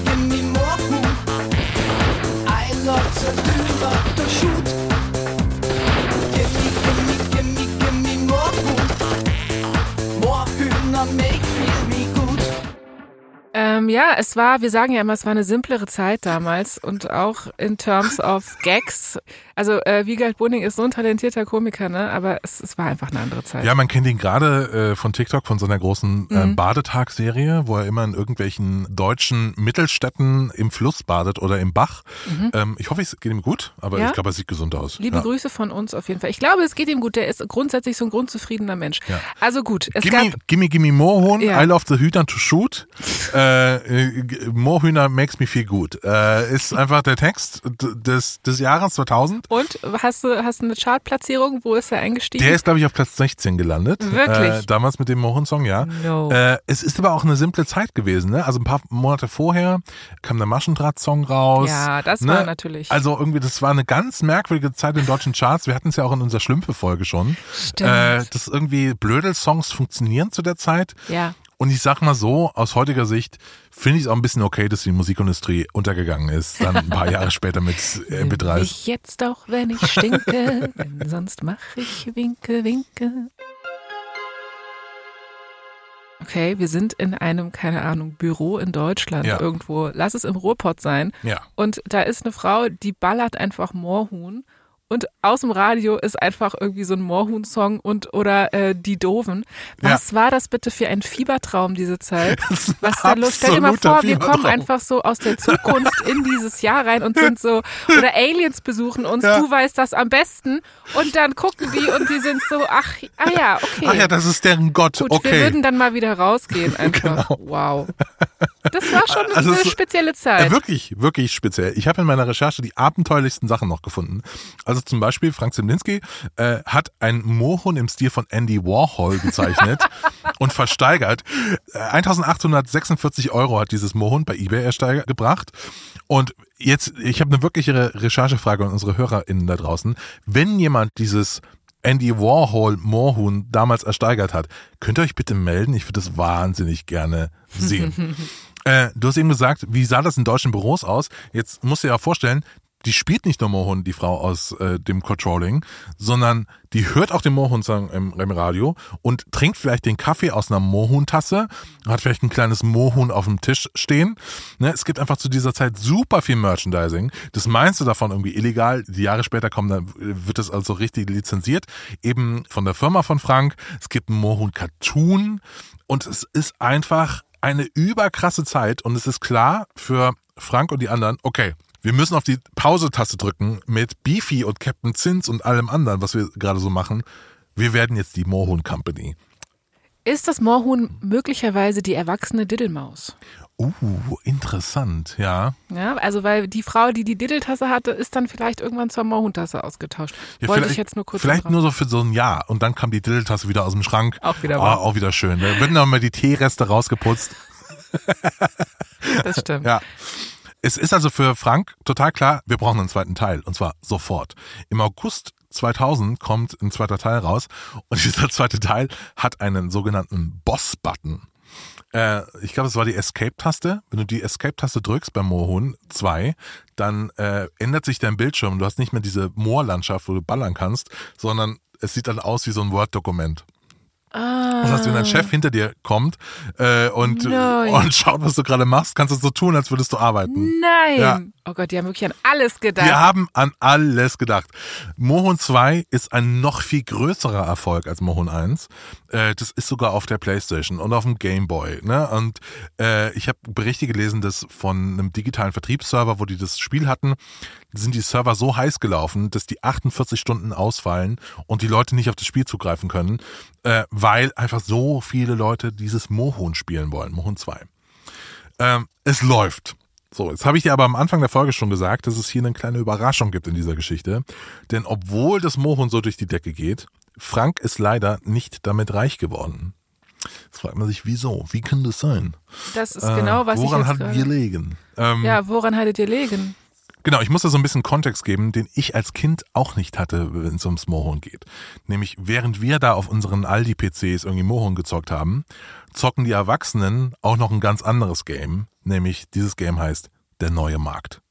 ja, es war, wir sagen ja immer, es war eine simplere Zeit damals und auch in terms of Gags. Also äh, Wiegald Boning ist so ein talentierter Komiker, ne? Aber es, es war einfach eine andere Zeit. Ja, man kennt ihn gerade äh, von TikTok, von seiner großen äh, Mhm. Badetagserie, wo er immer in irgendwelchen deutschen Mittelstädten im Fluss badet oder im Bach. Ähm, ich hoffe, es geht ihm gut, aber Mhm. Ja. ich glaube, er sieht gesund aus. Liebe ja. Grüße von uns auf jeden Fall. Ich glaube, es geht ihm gut. Der ist grundsätzlich so ein grundzufriedener Mensch. Ja. Also gut, es Gimme, gab gimme, gimme Moorhuhn, Ja. I love the Hühner to shoot. äh, äh, Moorhühner makes me feel good. Äh, ist einfach der Text des, des Jahres 2000. und hast du hast eine Chartplatzierung? Wo ist er eingestiegen? Der ist, glaube ich, auf Platz 16 gelandet. Wirklich? Äh, damals mit dem Moorhuhn-Song, ja. No. Äh, es ist aber auch eine simple Zeit gewesen. Ne? Also ein paar Monate vorher kam der Maschendraht-Song raus. Ja, das ne? war natürlich- Also irgendwie, das war eine ganz merkwürdige Zeit in deutschen Charts. Wir hatten es ja auch in unserer Schlümpfe-Folge schon. Stimmt. Äh, dass irgendwie Blödel-Songs funktionieren zu der Zeit. ja. Und ich sag mal so, aus heutiger Sicht finde ich es auch ein bisschen okay, dass die Musikindustrie untergegangen ist. Dann ein paar Jahre später mit äh, MP3s. Ich jetzt auch, wenn ich stinke, denn sonst mach ich Winke, Winke. Okay, wir sind in einem, keine Ahnung, Büro in Deutschland Ja. irgendwo. Lass es im Ruhrpott sein. Ja. Und da ist eine Frau, die ballert einfach Moorhuhn. Und aus dem Radio ist einfach irgendwie so ein Moorhuhn-Song und oder äh, die Doofen. Was war das bitte für ein Fiebertraum, diese Zeit? ist Was da los? Stell dir mal vor, wir kommen einfach so aus der Zukunft in dieses Jahr rein und sind so, oder Aliens besuchen uns, Ja. du weißt das am besten. Und dann gucken die und die sind so, ach, ah ja, okay. Ach ja, das ist deren Gott. Gut, okay. wir würden dann mal wieder rausgehen einfach. Wow. Das war schon Also eine spezielle Zeit. Äh, wirklich, wirklich speziell. Ich habe in meiner Recherche die abenteuerlichsten Sachen noch gefunden. Also zum Beispiel Frank Zemlinski äh, hat ein Moorhuhn im Stil von Andy Warhol gezeichnet und versteigert. Äh, 1846 Euro hat dieses Moorhuhn bei eBay ersteigert, gebracht. Und jetzt, ich habe eine wirkliche Re- Recherchefrage an unsere HörerInnen da draußen. Wenn jemand dieses Andy Warhol Moorhuhn damals ersteigert hat, könnt ihr euch bitte melden? Ich würde das wahnsinnig gerne sehen. Äh, du hast eben gesagt, wie sah das in deutschen Büros aus? Jetzt musst du dir ja vorstellen, die spielt nicht nur Mohun, die Frau aus äh, dem Controlling, sondern die hört auch den Mohun-Song im, im Radio und trinkt vielleicht den Kaffee aus einer Mohun-Tasse, hat vielleicht ein kleines Mohun auf dem Tisch stehen. Ne, es gibt einfach zu dieser Zeit super viel Merchandising. Das meiste davon irgendwie illegal. Die Jahre später kommen, dann wird es also richtig lizenziert. Eben von der Firma von Frank. Es gibt einen Mohun Cartoon und es ist einfach eine überkrasse Zeit und es ist klar für Frank und die anderen, okay, wir müssen auf die Pause-Taste drücken mit Beefy und Captain Zins und allem anderen, was wir gerade so machen. Wir werden jetzt die Moorhuhn Company. Ist das Moorhuhn möglicherweise die erwachsene Diddelmaus? Uh, interessant, ja. Ja, also weil die Frau, die die Diddeltasse hatte, ist dann vielleicht irgendwann zur Moorhuhntasse ausgetauscht. ja Wollte ich jetzt nur kurz vielleicht nur so für so ein Jahr und dann kam die Diddeltasse wieder aus dem Schrank. Auch wieder oh. Auch wieder schön. Da werden dann mal die Teereste rausgeputzt. Das stimmt. Ja. Es ist also für Frank total klar, wir brauchen einen zweiten Teil und zwar sofort. Im August 2000 kommt ein zweiter Teil raus und dieser zweite Teil hat einen sogenannten Boss-Button. Äh, ich glaube, es war die Escape-Taste. Wenn du die Escape-Taste drückst beim Moorhuhn 2, dann äh, ändert sich dein Bildschirm. Du hast nicht mehr diese Moorlandschaft, wo du ballern kannst, sondern es sieht dann aus wie so ein Word-Dokument. Das heißt, wenn dein Chef hinter dir kommt äh, und, Nein. und schaut, was du gerade machst, kannst du so tun, als würdest du arbeiten. Nein. Ja, Oh Gott, die haben wirklich an alles gedacht. Die haben an alles gedacht. Mohun 2 ist ein noch viel größerer Erfolg als Mohun 1. Äh, das ist sogar auf der Playstation und auf dem Game Boy. Ne? Und äh, ich habe Berichte gelesen, dass von einem digitalen Vertriebsserver, wo die das Spiel hatten, sind die Server so heiß gelaufen, dass die 48 Stunden ausfallen und die Leute nicht auf das Spiel zugreifen können, äh, weil einfach so viele Leute dieses Mohun spielen wollen. Mohun 2. Ähm, es läuft. So, jetzt habe ich dir aber am Anfang der Folge schon gesagt, dass es hier eine kleine Überraschung gibt in dieser Geschichte. Denn obwohl das Mohun so durch die Decke geht, Frank ist leider nicht damit reich geworden. Jetzt fragt man sich, wieso? Wie kann das sein? Das ist genau, was äh, woran ich jetzt hat wir legen? Ähm, Ja, woran hattet ihr legen? Genau, ich muss da so ein bisschen Kontext geben, den ich als Kind auch nicht hatte, wenn es ums Mohun geht. Nämlich, während wir da auf unseren Aldi-PCs irgendwie Mohun gezockt haben, zocken die Erwachsenen auch noch ein ganz anderes Game. Nämlich, dieses Game heißt Der neue Markt.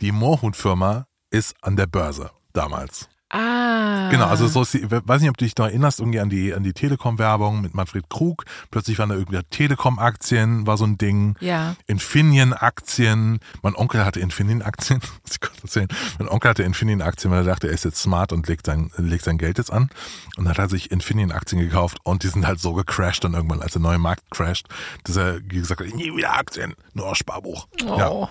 Die Mohun-Firma ist an der Börse damals. Ah. Genau, also so ist die, weiß nicht, ob du dich noch erinnerst, irgendwie an die, an die Telekom-Werbung mit Manfred Krug. Plötzlich waren da irgendwie Telekom-Aktien, war so ein Ding. Ja. Infineon-Aktien. Mein Onkel hatte Infineon-Aktien. Ich kurz erzählen. Mein Onkel hatte Infineon-Aktien, weil er dachte, er ist jetzt smart und legt sein, legt sein Geld jetzt an. Und dann hat er sich Infineon-Aktien gekauft und die sind halt so gecrashed dann irgendwann, als der neue Markt crasht, dass er gesagt hat, nie wieder Aktien, nur Sparbuch. Oh. Ja.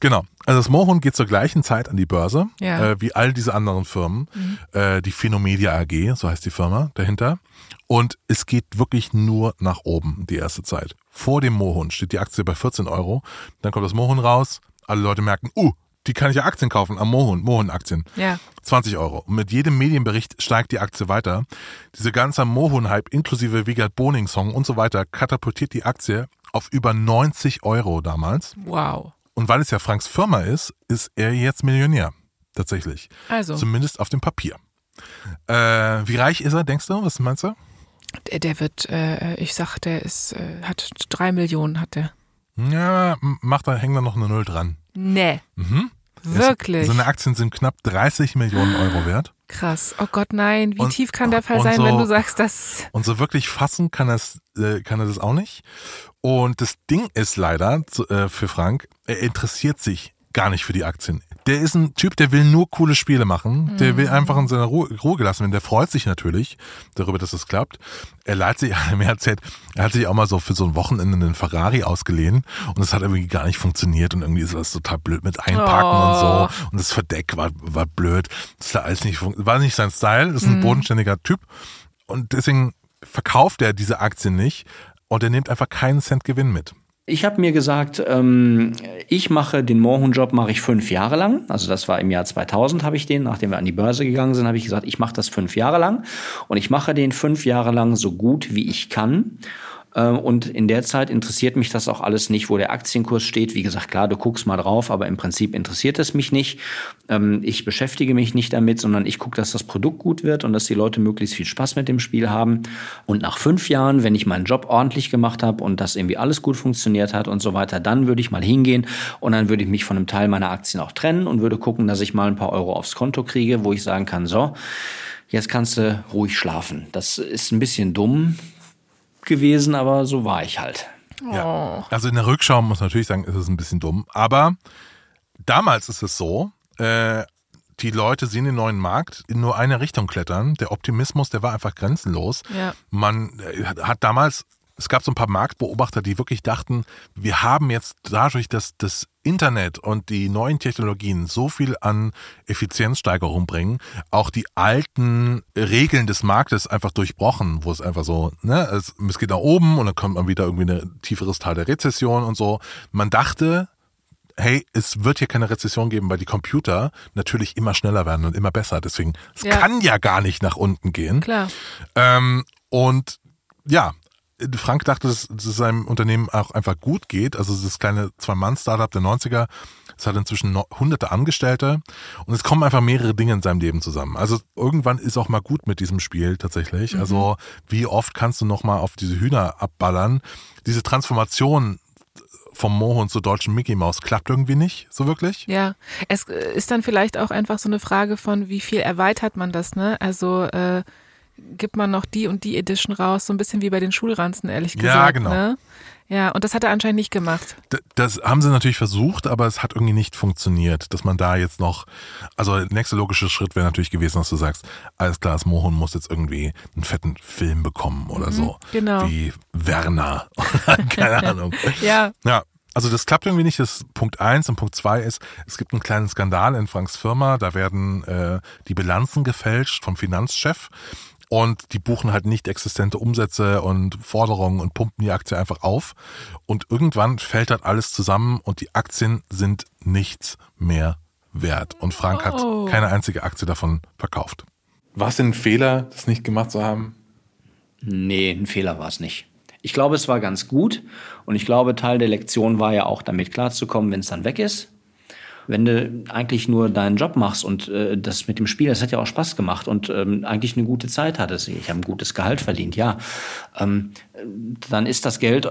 Genau. Also das Mohun geht zur gleichen Zeit an die Börse, Ja. äh, wie all diese anderen Firmen. Äh, die Phenomedia AG, so heißt die Firma dahinter. Und es geht wirklich nur nach oben die erste Zeit. Vor dem Mohun steht die Aktie bei 14 Euro. Dann kommt das Mohun raus. Alle Leute merken, uh, die kann ich ja Aktien kaufen am Mohun, Mohun-Aktien. Ja. 20 Euro. Und mit jedem Medienbericht steigt die Aktie weiter. Diese ganze Mohun-Hype inklusive Wiegald Boning-Song und so weiter katapultiert die Aktie auf über 90 Euro damals. Wow. Und weil es ja Franks Firma ist, ist er jetzt Millionär. Tatsächlich. Also, Zumindest auf dem Papier. Äh, wie reich ist er, denkst du? Was meinst du? der, der wird, äh, ich sag, der ist, äh, hat drei Millionen, hat der. Ja, macht da, hängt da noch eine Null dran. Nee. Mhm. Wirklich. Seine Aktien sind knapp 30 Millionen Euro wert. Krass. Oh Gott, nein. Wie Und- tief kann der Fall und sein, so- wenn du sagst, dass. Und so wirklich fassen kann, das, äh, kann er das auch nicht. Und das Ding ist leider äh, für Frank, er interessiert sich gar nicht für die Aktien. Der ist ein Typ, der will nur coole Spiele machen. Der will einfach in seiner Ruhe, Ruhe gelassen werden. Der freut sich natürlich darüber, dass es klappt. Er leiht sich, er hat er hat sich auch mal so für so ein Wochenende einen Ferrari ausgeliehen und es hat irgendwie gar nicht funktioniert und irgendwie ist das total blöd mit Einpacken Oh. und so. Und das Verdeck war, war blöd. Das hat alles nicht, war nicht sein Style. Das ist ein bodenständiger Typ. Und deswegen verkauft er diese Aktien nicht und er nimmt einfach keinen Cent Gewinn mit. Ich habe mir gesagt, ähm, ich mache den Mohun-Job mache ich fünf Jahre lang. Also das war im Jahr 2000 habe ich den, nachdem wir an die Börse gegangen sind, habe ich gesagt, ich mache das fünf Jahre lang und ich mache den fünf Jahre lang so gut wie ich kann. Ähm, Und in der Zeit interessiert mich das auch alles nicht, wo der Aktienkurs steht. Wie gesagt, klar, du guckst mal drauf, aber im Prinzip interessiert es mich nicht. Ähm, Ich beschäftige mich nicht damit, sondern ich gucke, dass das Produkt gut wird und dass die Leute möglichst viel Spaß mit dem Spiel haben. Und nach fünf Jahren, wenn ich meinen Job ordentlich gemacht habe und das irgendwie alles gut funktioniert hat und so weiter, dann würde ich mal hingehen und dann würde ich mich von einem Teil meiner Aktien auch trennen und würde gucken, dass ich mal ein paar Euro aufs Konto kriege, wo ich sagen kann, so, jetzt kannst du ruhig schlafen. Das ist ein bisschen dumm gewesen, aber so war ich halt. Ja. Also in der Rückschau muss man natürlich sagen, ist es ein bisschen dumm. Aber damals ist es so, äh, die Leute sehen den neuen Markt in nur eine Richtung klettern. Der Optimismus, der war einfach grenzenlos. Ja. Man äh, hat damals, es gab so ein paar Marktbeobachter, die wirklich dachten, wir haben jetzt dadurch, dass das Internet und die neuen Technologien so viel an Effizienzsteigerung bringen, auch die alten Regeln des Marktes einfach durchbrochen, wo es einfach so, ne, es, es geht nach oben und dann kommt man wieder irgendwie ein tieferes Teil der Rezession und so. Man dachte, hey, es wird hier keine Rezession geben, weil die Computer natürlich immer schneller werden und immer besser. Deswegen, es Ja. kann ja gar nicht nach unten gehen. Klar. Ähm, und ja, Frank dachte, dass es seinem Unternehmen auch einfach gut geht. Also das kleine Zwei-Mann-Startup der 90er, es hat inzwischen hunderte Angestellte und es kommen einfach mehrere Dinge in seinem Leben zusammen. Also irgendwann ist auch mal gut mit diesem Spiel tatsächlich. Also wie oft kannst du noch mal auf diese Hühner abballern? Diese Transformation vom Mohun zur deutschen Mickey Maus klappt irgendwie nicht, so wirklich. Ja, es äh, ist dann vielleicht auch einfach so eine Frage von, wie viel erweitert man das, ne? Also äh, gibt man noch die und die Edition raus, so ein bisschen wie bei den Schulranzen, ehrlich gesagt. Ja, genau. Ne? Ja, und das hat er anscheinend nicht gemacht. D- Das haben sie natürlich versucht, aber es hat irgendwie nicht funktioniert, dass man da jetzt noch, also der nächste logische Schritt wäre natürlich gewesen, dass du sagst, alles klar, das Mohun muss jetzt irgendwie einen fetten Film bekommen oder so. genau. Wie Werner. Keine Ahnung. Ja, Ja, also das klappt irgendwie nicht. Das ist Punkt eins und Punkt zwei ist, es gibt einen kleinen Skandal in Franks Firma. Da werden äh, die Bilanzen gefälscht vom Finanzchef und die buchen halt nicht existente Umsätze und Forderungen und pumpen die Aktie einfach auf. Und irgendwann fällt dann alles zusammen und die Aktien sind nichts mehr wert. Und Frank Oh. hat keine einzige Aktie davon verkauft. War es denn ein Fehler, das nicht gemacht zu haben? Nee, ein Fehler war es nicht. Ich glaube, es war ganz gut und ich glaube, Teil der Lektion war ja auch damit klarzukommen, wenn es dann weg ist. Wenn du eigentlich nur deinen Job machst und äh, das mit dem Spiel, das hat ja auch Spaß gemacht und ähm, eigentlich eine gute Zeit hattest. Ich habe ein gutes Gehalt verdient, ja. Ähm, dann ist das Geld äh,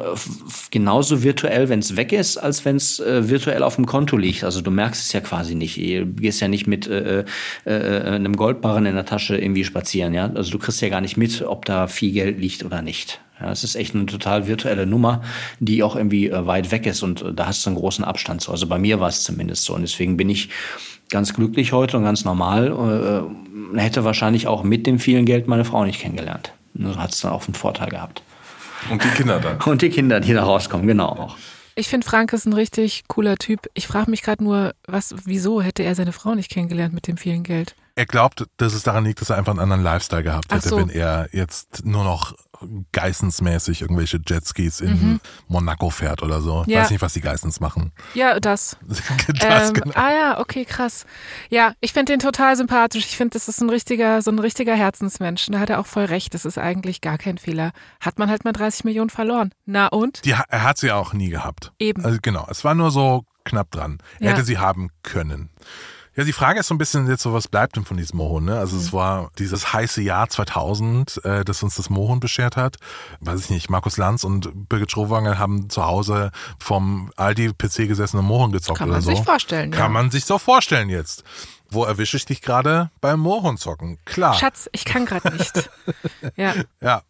genauso virtuell, wenn es weg ist, als wenn es äh, virtuell auf dem Konto liegt. Also du merkst es ja quasi nicht. Du gehst ja nicht mit äh, äh, äh, einem Goldbarren in der Tasche irgendwie spazieren. Ja? Also du kriegst ja gar nicht mit, ob da viel Geld liegt oder nicht. Ja, es ist echt eine total virtuelle Nummer, die auch irgendwie äh, weit weg ist und äh, da hast du einen großen Abstand zu. Also bei mir war es zumindest so und deswegen bin ich ganz glücklich heute und ganz normal. Äh, hätte wahrscheinlich auch mit dem vielen Geld meine Frau nicht kennengelernt. Nur hat es dann auch einen Vorteil gehabt. Und die Kinder dann? Und die Kinder, die da rauskommen, genau auch. ich finde Frank ist ein richtig cooler Typ. Ich frage mich gerade nur, was, wieso hätte er seine Frau nicht kennengelernt mit dem vielen Geld? Er glaubt, dass es daran liegt, dass er einfach einen anderen Lifestyle gehabt hätte, so. wenn er jetzt nur noch geissensmäßig irgendwelche Jetskis in Monaco fährt oder so. Ich Mhm. Ja. weiß nicht, was die Geissens machen. Ja, das. das, ähm, genau. Ah ja, okay, krass. Ja, ich finde den total sympathisch. Ich finde, das ist ein richtiger, so ein richtiger Herzensmensch. Und Da hat er auch voll recht. Das ist eigentlich gar kein Fehler. Hat man halt mal 30 Millionen verloren. Na und? Die, er hat sie auch nie gehabt. Eben. Also genau, es war nur so knapp dran. Er Ja. hätte sie haben können. Ja, die Frage ist so ein bisschen jetzt so, was bleibt denn von diesem Mohun? Ne? Also es Mhm. war dieses heiße Jahr 2000, äh, das uns das Mohun beschert hat. Weiß ich nicht, Markus Lanz und Birgit Schrowanger haben zu Hause vom Aldi-PC gesessen und Mohun gezockt Kann oder man so. sich vorstellen, Kann ja. man sich so vorstellen jetzt. Wo erwische ich dich gerade beim Mohun zocken? Klar. Schatz, ich kann gerade nicht. ja. Ja,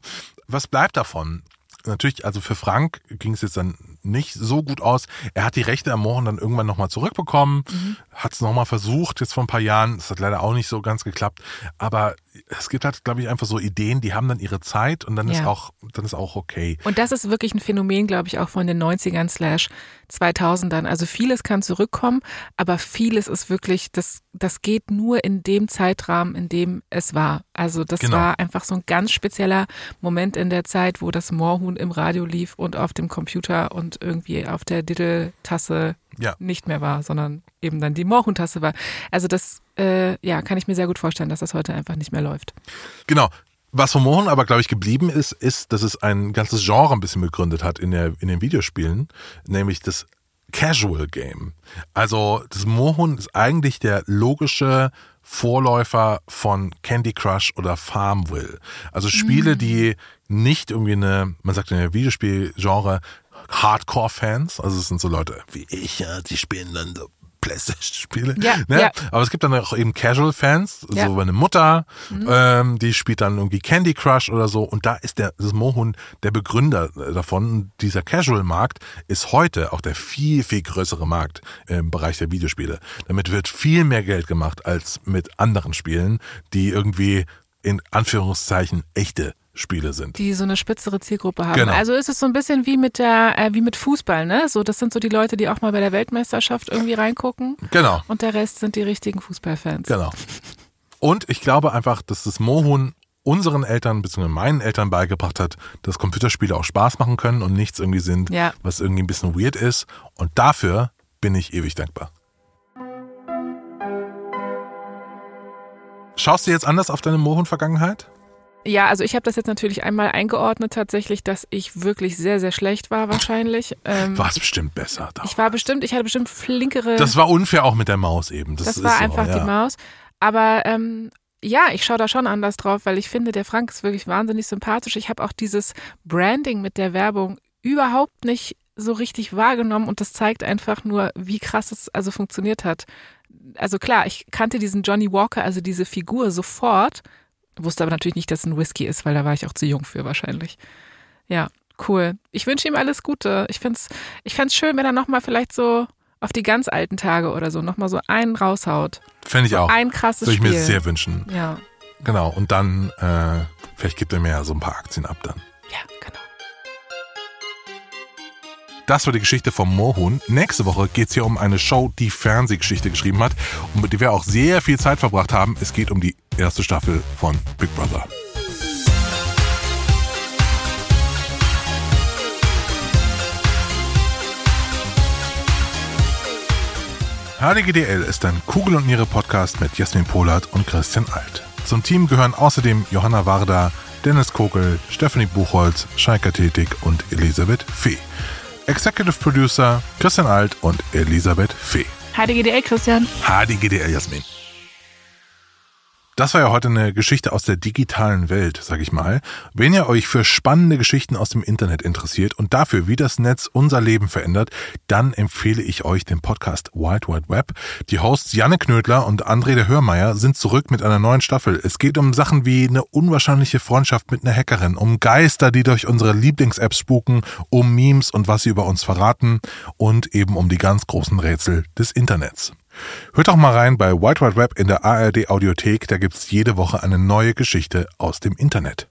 was bleibt davon? Natürlich, also für Frank ging es jetzt dann nicht so gut aus. Er hat die Rechte am Mohn dann irgendwann nochmal zurückbekommen, hat es nochmal versucht, jetzt vor ein paar Jahren. Es hat leider auch nicht so ganz geklappt. Aber es gibt halt, glaube ich, einfach so Ideen, die haben dann ihre Zeit und dann ist Ja. auch, dann ist auch okay. Und das ist wirklich ein Phänomen, glaube ich, auch von den 90ern slash 2000ern. Also vieles kann zurückkommen, aber vieles ist wirklich, das, das geht nur in dem Zeitrahmen, in dem es war. Also das Genau. war einfach so ein ganz spezieller Moment in der Zeit, wo das Moorhuhn im Radio lief und auf dem Computer und irgendwie auf der Diddle-Tasse Ja. nicht mehr war, sondern eben dann die Moorhuhn-Tasse war. Also das, äh, ja, kann ich mir sehr gut vorstellen, dass das heute einfach nicht mehr läuft. Genau. Was vom Mohun aber, glaube ich, geblieben ist, ist, dass es ein ganzes Genre ein bisschen begründet hat in, der, in den Videospielen, nämlich das Casual Game. Also das Mohun ist eigentlich der logische Vorläufer von Candy Crush oder Farmville. Also Spiele, die nicht irgendwie eine, man sagt in der Videospielgenre, Hardcore-Fans, also es sind so Leute wie ich, ja, die spielen dann so Playstation-Spiele. Ja, ne? ja. Aber es gibt dann auch eben Casual-Fans, Ja. so meine Mutter, ähm, die spielt dann irgendwie Candy Crush oder so. Und da ist der das Mohun der Begründer äh, davon. Und dieser Casual-Markt ist heute auch der viel, viel größere Markt im Bereich der Videospiele. Damit wird viel mehr Geld gemacht als mit anderen Spielen, die irgendwie in Anführungszeichen echte Spiele sind. die so eine spitzere Zielgruppe haben. Genau. Also ist es so ein bisschen wie mit der, äh, wie mit Fußball, ne? So, das sind so die Leute, die auch mal bei der Weltmeisterschaft irgendwie reingucken. Genau. Und der Rest sind die richtigen Fußballfans. Genau. Und ich glaube einfach, dass das Mohun unseren Eltern bzw. meinen Eltern beigebracht hat, dass Computerspiele auch Spaß machen können und nichts irgendwie sind, Ja. was irgendwie ein bisschen weird ist. Und dafür bin ich ewig dankbar. Schaust du jetzt anders auf deine Mohun-Vergangenheit? Ja, also ich habe das jetzt natürlich einmal eingeordnet tatsächlich, dass ich wirklich sehr, sehr schlecht war wahrscheinlich. Ähm, War es bestimmt besser. Da. ich war bestimmt, ich hatte bestimmt flinkere. Das war unfair auch mit der Maus eben. Das, das ist war so, einfach ja. die Maus. Aber ähm, ja, ich schaue da schon anders drauf, weil ich finde, der Frank ist wirklich wahnsinnig sympathisch. Ich habe auch dieses Branding mit der Werbung überhaupt nicht so richtig wahrgenommen und das zeigt einfach nur, wie krass es also funktioniert hat. Also klar, ich kannte diesen Johnny Walker, also diese Figur sofort, Wusste aber natürlich nicht, dass es ein Whisky ist, weil da war ich auch zu jung für wahrscheinlich. Ja, cool. Ich wünsche ihm alles Gute. Ich find's, ich find's schön, wenn er nochmal vielleicht so auf die ganz alten Tage oder so nochmal so einen raushaut. Fände ich so auch. Ein krasses Würde ich Spiel. mir sehr wünschen. Ja. Genau. Und dann, äh, vielleicht gibt er mir ja so ein paar Aktien ab dann. Ja, genau. Das war die Geschichte vom Moorhuhn. Nächste Woche geht es hier um eine Show, die Fernsehgeschichte geschrieben hat und mit der wir auch sehr viel Zeit verbracht haben. Es geht um die erste Staffel von Big Brother. HDGDL ist ein Kugel und Niere Podcast mit Jasmin Polat und Christian Alt. Zum Team gehören außerdem Johanna Warda, Dennis Kogel, Stephanie Buchholz, Scheika Tätig und Elisabeth Fee. Executive Producer Christian Alt und Elisabeth Fee. HDGDL, Christian. HDGDL Jasmin. Das war ja heute eine Geschichte aus der digitalen Welt, sag ich mal. Wenn ihr euch für spannende Geschichten aus dem Internet interessiert und dafür, wie das Netz unser Leben verändert, dann empfehle ich euch den Podcast Wild Wide Web. Die Hosts Janne Knödler und André der Hörmeier sind zurück mit einer neuen Staffel. Es geht um Sachen wie eine unwahrscheinliche Freundschaft mit einer Hackerin, um Geister, die durch unsere Lieblings-Apps spuken, um Memes und was sie über uns verraten und eben um die ganz großen Rätsel des Internets. Hört doch mal rein bei White Wide Web in der ARD Audiothek, da gibt's jede Woche eine neue Geschichte aus dem Internet.